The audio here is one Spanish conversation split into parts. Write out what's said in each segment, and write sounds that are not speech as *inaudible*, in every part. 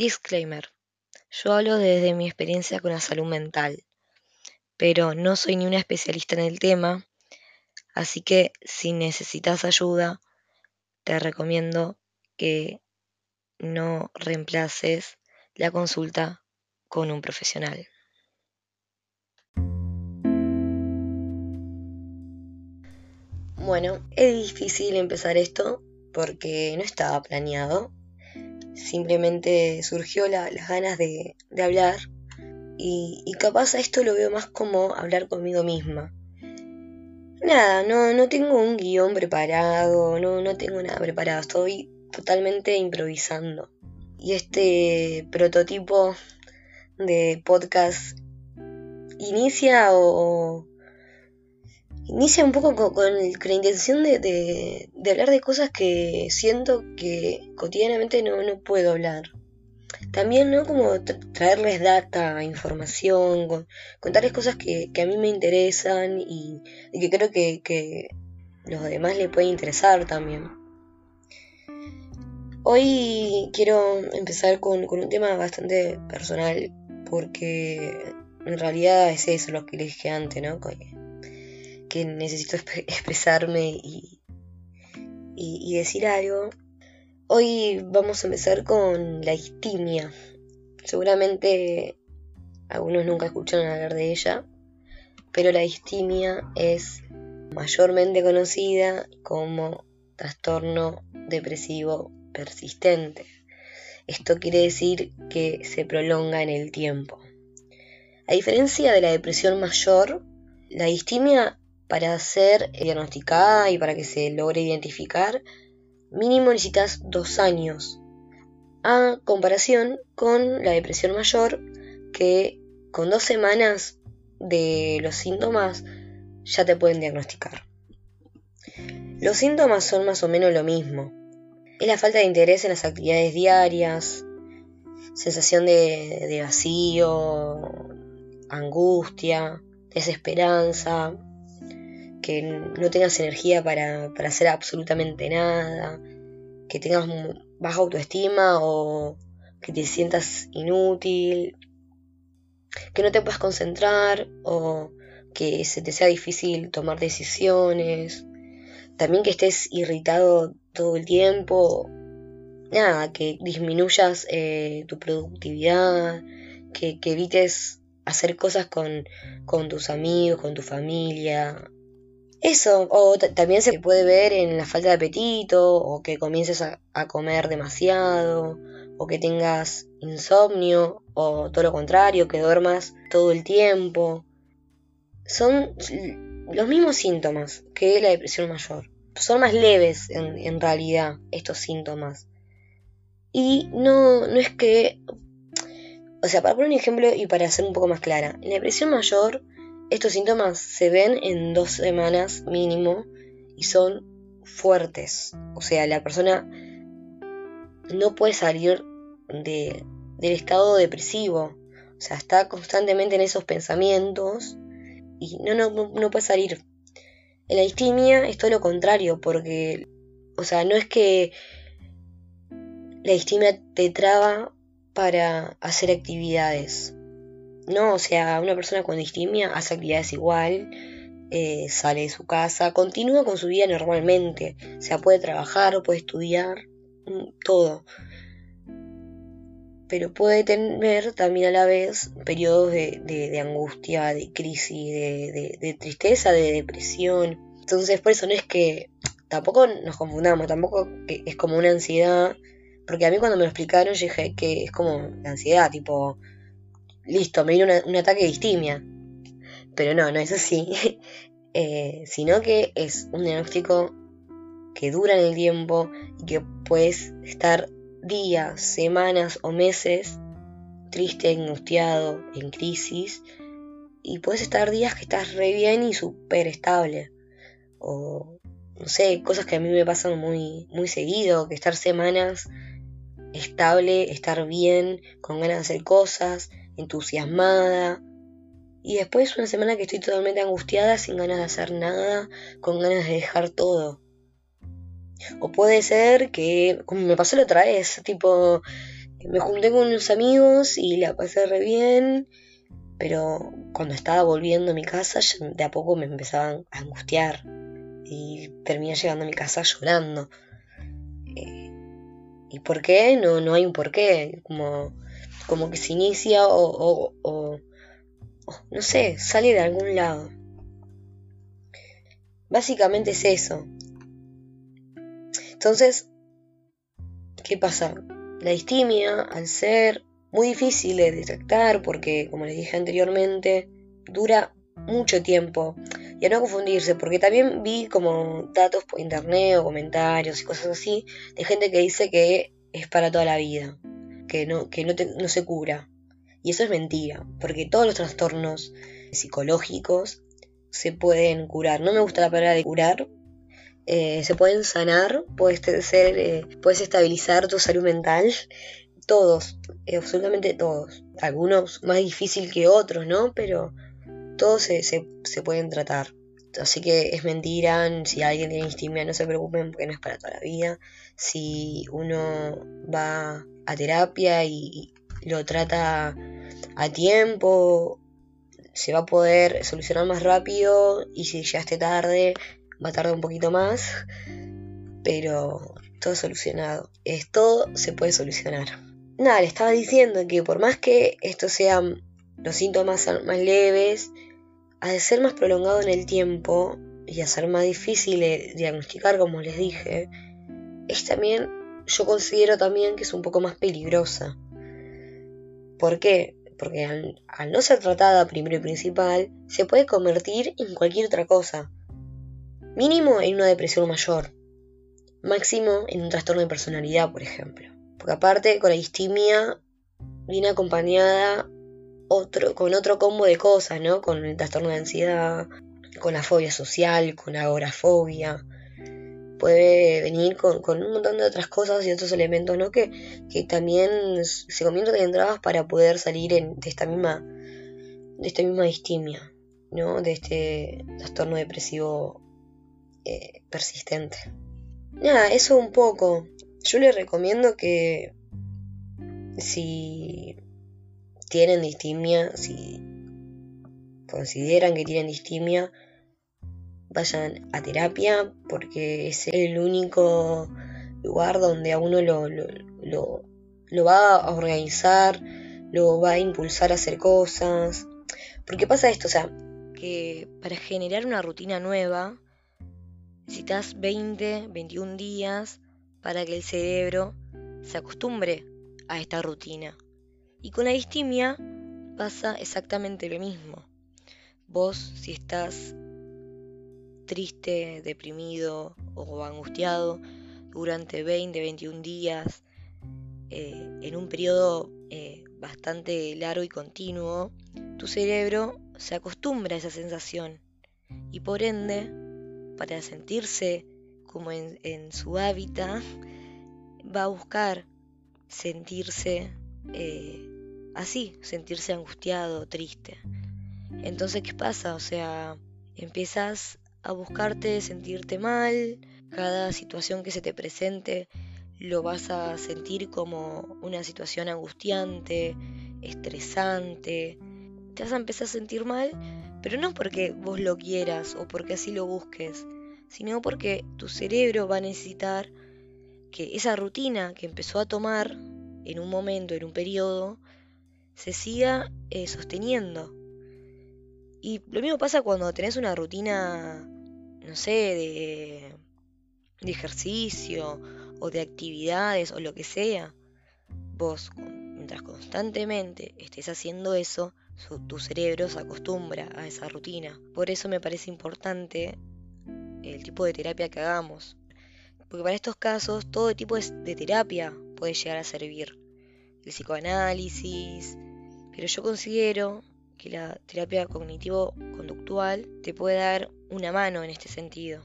Disclaimer. Yo hablo desde mi experiencia con la salud mental, pero no soy ni una especialista en el tema, así que si necesitas ayuda, te recomiendo que no reemplaces la consulta con un profesional. Bueno, es difícil empezar esto porque no estaba planeado. Simplemente surgió las ganas de, hablar y, capaz a esto lo veo más como hablar conmigo misma. Nada, no, no tengo un guion preparado, no, no tengo nada preparado, estoy totalmente improvisando. Y este prototipo de podcast inicia o, inicia un poco con, la intención de, hablar de cosas que siento que cotidianamente no, puedo hablar. También, ¿no? Como traerles data, información, contarles cosas que, a mí me interesan y, que creo que, que los demás les puede interesar también. Hoy quiero empezar con, con un tema bastante personal porque en realidad es eso lo que les dije antes, ¿no? Necesito expresarme y, y, decir algo. Hoy vamos a empezar con la histimia. Seguramente algunos nunca escucharon hablar de ella, pero la histimia es mayormente conocida como trastorno depresivo persistente. Esto quiere decir que se prolonga en el tiempo. A diferencia de la depresión mayor, la histimia para ser diagnosticada y para que se logre identificar, mínimo necesitas dos años. A comparación con la depresión mayor, que con dos semanas de los síntomas ya te pueden diagnosticar. Los síntomas son más o menos lo mismo. Es la falta de interés en las actividades diarias, sensación de, de vacío, angustia, desesperanza, que no tengas energía para, hacer absolutamente nada, que tengas baja autoestima o que te sientas inútil, que no te puedas concentrar o que se te sea difícil tomar decisiones, también que estés irritado todo el tiempo, nada, que disminuyas eh, tu productividad, que, evites hacer cosas con, con tus amigos, con tu familia, eso, o también se puede ver en la falta de apetito, o que comiences a, comer demasiado, o que tengas insomnio, o todo lo contrario, que duermas todo el tiempo. Son los mismos síntomas que la depresión mayor. Son más leves en, en realidad estos síntomas. Y no, no es que... O sea, para poner un ejemplo y para ser un poco más clara, en la depresión mayor estos síntomas se ven en dos semanas mínimo y son fuertes. O sea, la persona no puede salir de, del estado depresivo. O sea, está constantemente en esos pensamientos y no, no, no puede salir. En la distimia es todo lo contrario, porque, o sea, no es que la distimia te traba para hacer actividades. No, o sea, una persona con distimia hace actividades igual, eh, sale de su casa, continúa con su vida normalmente. O sea, puede trabajar, puede estudiar, mm, todo. Pero puede tener también a la vez periodos de, angustia, de crisis, de, tristeza, de depresión. Entonces, por eso no es que tampoco nos confundamos, tampoco es como una ansiedad. Porque a mí cuando me lo explicaron, yo dije que es como la ansiedad, tipo, listo, me viene un ataque de distimia. Pero no, no es así. *laughs* Eh, sino que es un diagnóstico que dura en el tiempo y que puedes estar días, semanas o meses triste, angustiado, en crisis. Y puedes estar días que estás re bien y súper estable. O, no sé, cosas que a mí me pasan muy, muy seguido, que estar semanas estable, estar bien, con ganas de hacer cosas, entusiasmada. Y después una semana que estoy totalmente angustiada, sin ganas de hacer nada, con ganas de dejar todo. O puede ser que, como me pasó la otra vez, tipo, Me junté con unos amigos y la pasé re bien, pero cuando estaba volviendo a mi casa de a poco me empezaban a angustiar y terminé llegando a mi casa llorando. Eh, ¿Y por qué? No, no hay un por qué. Como, como que se inicia o, o, no sé, sale de algún lado. Básicamente es eso. Entonces, ¿qué pasa? La distimia, al ser muy difícil de detectar, porque como les dije anteriormente, dura mucho tiempo. Y a no confundirse, porque también vi como datos por internet o comentarios y cosas así de gente que dice que es para toda la vida, que no, que no, se cura. Y eso es mentira, porque todos los trastornos psicológicos se pueden curar. No me gusta la palabra de curar. Eh, se pueden sanar, puedes, ser, eh, puedes estabilizar tu salud mental. Todos, eh, absolutamente todos. Algunos más difícil que otros, ¿no? Pero todos se, se, pueden tratar. Así que es mentira, si alguien tiene distimia no se preocupen porque no es para toda la vida. Si uno va a terapia y lo trata a tiempo, se va a poder solucionar más rápido y si llegaste tarde, va a tardar un poquito más, pero todo solucionado. Es todo se puede solucionar. Nada, le estaba diciendo que por más que estos sean los síntomas más leves, al ser más prolongado en el tiempo y a ser más difícil de diagnosticar, como les dije, es también, yo considero también que es un poco más peligrosa. ¿Por qué? Porque al, no ser tratada primero y principal, se puede convertir en cualquier otra cosa. Mínimo en una depresión mayor. Máximo en un trastorno de personalidad, por ejemplo. Porque aparte, con la distimia viene acompañada otro, con otro combo de cosas, ¿no? Con el trastorno de ansiedad, con la fobia social, con la agorafobia. Puede venir con, un montón de otras cosas y otros elementos, ¿no? Que, también se convierten en trabas para poder salir de esta misma de esta misma distimia, ¿no? De este trastorno depresivo eh, persistente. Nada, eso un poco. Yo les recomiendo que si tienen distimia, si consideran que tienen distimia, vayan a terapia porque es el único lugar donde a uno lo, lo, lo, va a organizar, lo va a impulsar a hacer cosas. Porque pasa esto, o sea, que para generar una rutina nueva necesitas 20, 21 días para que el cerebro se acostumbre a esta rutina. Y con la distimia pasa exactamente lo mismo. Vos, si estás triste, deprimido o angustiado durante 20, 21 días, eh, en un periodo eh, bastante largo y continuo, tu cerebro se acostumbra a esa sensación y por ende, para sentirse como en, su hábitat, va a buscar sentirse eh, así, sentirse angustiado, triste. Entonces, ¿qué pasa? O sea, empiezas a buscarte sentirte mal, cada situación que se te presente lo vas a sentir como una situación angustiante, estresante, te vas a empezar a sentir mal, pero no porque vos lo quieras o porque así lo busques, sino porque tu cerebro va a necesitar que esa rutina que empezó a tomar en un momento, en un periodo, se siga eh, sosteniendo. Y lo mismo pasa cuando tenés una rutina, no sé, de, de ejercicio o de actividades o lo que sea. Vos, mientras constantemente estés haciendo eso, tu cerebro se acostumbra a esa rutina. Por eso me parece importante el tipo de terapia que hagamos. Porque para estos casos todo tipo de terapia puede llegar a servir. El psicoanálisis, pero yo considero que la terapia cognitivo-conductual te puede dar una mano en este sentido.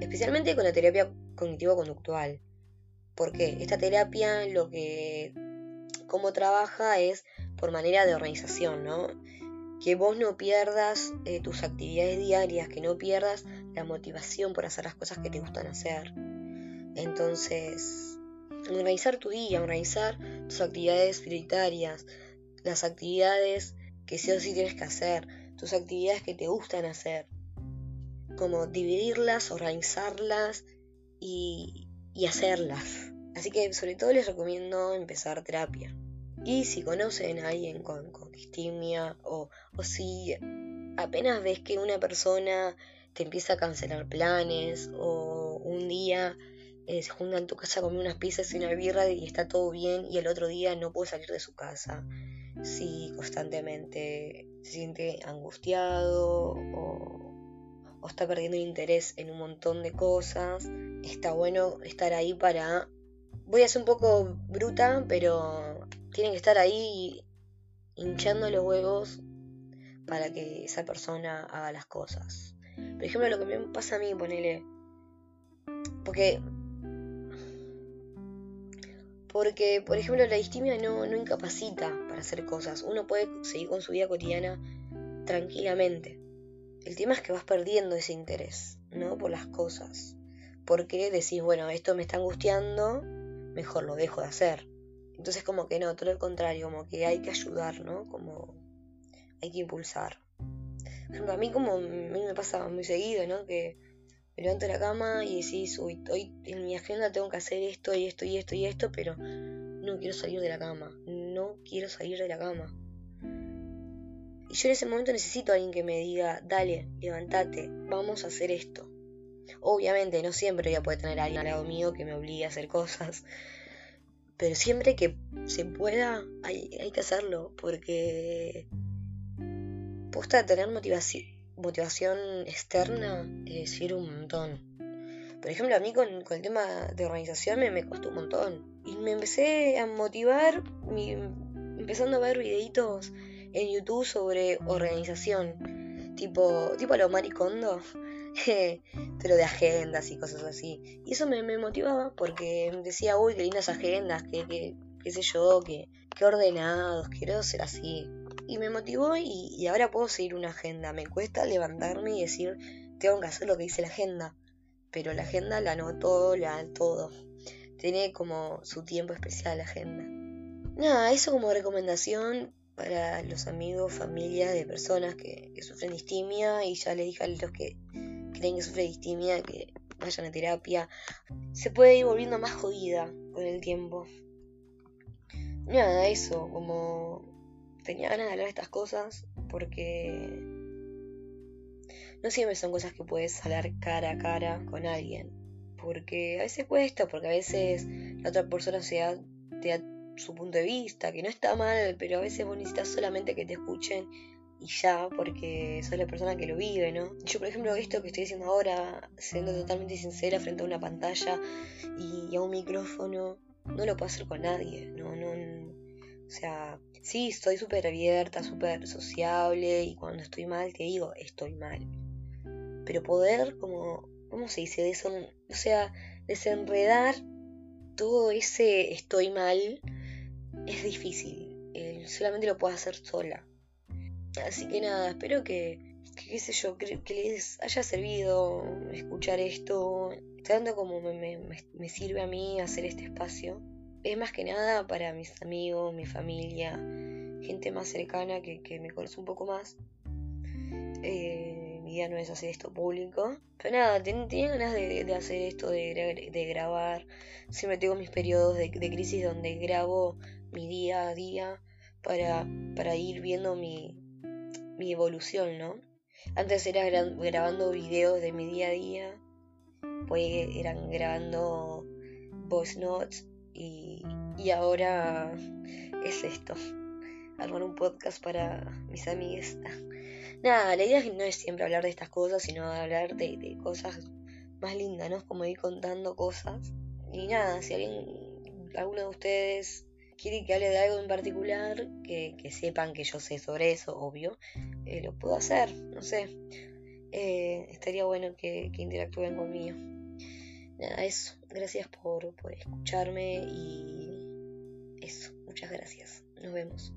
Especialmente con la terapia cognitivo-conductual. Porque esta terapia lo que... cómo trabaja es por manera de organización, ¿no? Que vos no pierdas eh, tus actividades diarias, que no pierdas la motivación por hacer las cosas que te gustan hacer. Entonces, organizar tu día, organizar tus actividades prioritarias, las actividades que sí o sí tienes que hacer, tus actividades que te gustan hacer. Como dividirlas, organizarlas y, y hacerlas. Así que sobre todo les recomiendo empezar terapia. Y si conocen a alguien con, con o, si apenas ves que una persona te empieza a cancelar planes o un día eh, se junta en tu casa a comer unas pizzas y una birra y está todo bien y el otro día no puede salir de su casa. Si constantemente se siente angustiado o, o está perdiendo interés en un montón de cosas, está bueno estar ahí para... Voy a ser un poco bruta, pero tienen que estar ahí hinchando los huevos para que esa persona haga las cosas. Por ejemplo, lo que me pasa a mí, ponele. Porque. Porque, por ejemplo, la distimia no, no incapacita para hacer cosas. Uno puede seguir con su vida cotidiana tranquilamente. El tema es que vas perdiendo ese interés, ¿no? Por las cosas. Porque decís, bueno, esto me está angustiando, mejor lo dejo de hacer. Entonces como que no, todo lo contrario, como que hay que ayudar, ¿no? Como hay que impulsar. Por ejemplo, a mí como a mí me pasa muy seguido, ¿no? Que me levanto de la cama y decís, hoy, hoy en mi agenda tengo que hacer esto y esto y esto y esto, pero no quiero salir de la cama, no quiero salir de la cama. Y yo en ese momento necesito a alguien que me diga, dale, levántate, vamos a hacer esto. Obviamente no siempre voy a poder tener a alguien al lado mío que me obligue a hacer cosas, pero siempre que se pueda hay, hay que hacerlo, porque posta tener motivación, motivación externa eh, sirve un montón. Por ejemplo, a mí con, el tema de organización me, me, costó un montón. Y me empecé a motivar empezando a ver videitos en YouTube sobre organización. Tipo, tipo lo maricondo. *laughs* pero de agendas y cosas así. Y eso me, me motivaba porque decía, uy, qué lindas agendas, que, que, qué sé yo, que, qué ordenados, quiero ser así y me motivó y, ahora puedo seguir una agenda. Me cuesta levantarme y decir, tengo que hacer lo que dice la agenda. Pero la agenda la anoto, la todo. Tiene como su tiempo especial la agenda. Nada, eso como recomendación para los amigos, familias de personas que, sufren distimia. Y ya les dije a los que creen que sufren distimia que vayan a terapia. Se puede ir volviendo más jodida con el tiempo. Nada, eso, como tenía ganas de hablar de estas cosas porque no siempre son cosas que puedes hablar cara a cara con alguien. Porque a veces cuesta, porque a veces la otra persona se da, te da su punto de vista, que no está mal, pero a veces vos necesitas solamente que te escuchen y ya, porque sos la persona que lo vive, ¿no? Yo, por ejemplo, esto que estoy diciendo ahora, siendo totalmente sincera frente a una pantalla y a un micrófono, no lo puedo hacer con nadie, no, no, o sea, sí, estoy súper abierta, súper sociable y cuando estoy mal te digo, estoy mal. Pero poder, como, ¿cómo se dice? O sea, desenredar todo ese estoy mal es difícil. solamente lo puedo hacer sola. Así que nada, espero que, qué sé yo, que, les haya servido escuchar esto, tanto como me, me sirve a mí hacer este espacio es más que nada para mis amigos, mi familia, gente más cercana que, me conoce un poco más. Eh, mi idea no es hacer esto público. Pero nada, tenía ganas de, hacer esto, de, grabar. Siempre tengo mis periodos de, crisis donde grabo mi día a día para, para ir viendo mi, mi evolución, ¿no? Antes era grabando videos de mi día a día, pues eran grabando voice notes y, ahora es esto, armar un podcast para mis amigas. Nada, la idea no es siempre hablar de estas cosas, sino hablar de, cosas más lindas, ¿no? Como ir contando cosas. Y nada, si alguien, alguno de ustedes quiere que hable de algo en particular, que, sepan que yo sé sobre eso, obvio, eh, lo puedo hacer, no sé. Eh, estaría bueno que, que interactúen conmigo nada, eso. Gracias por, por escucharme y eso. Muchas gracias. Nos vemos.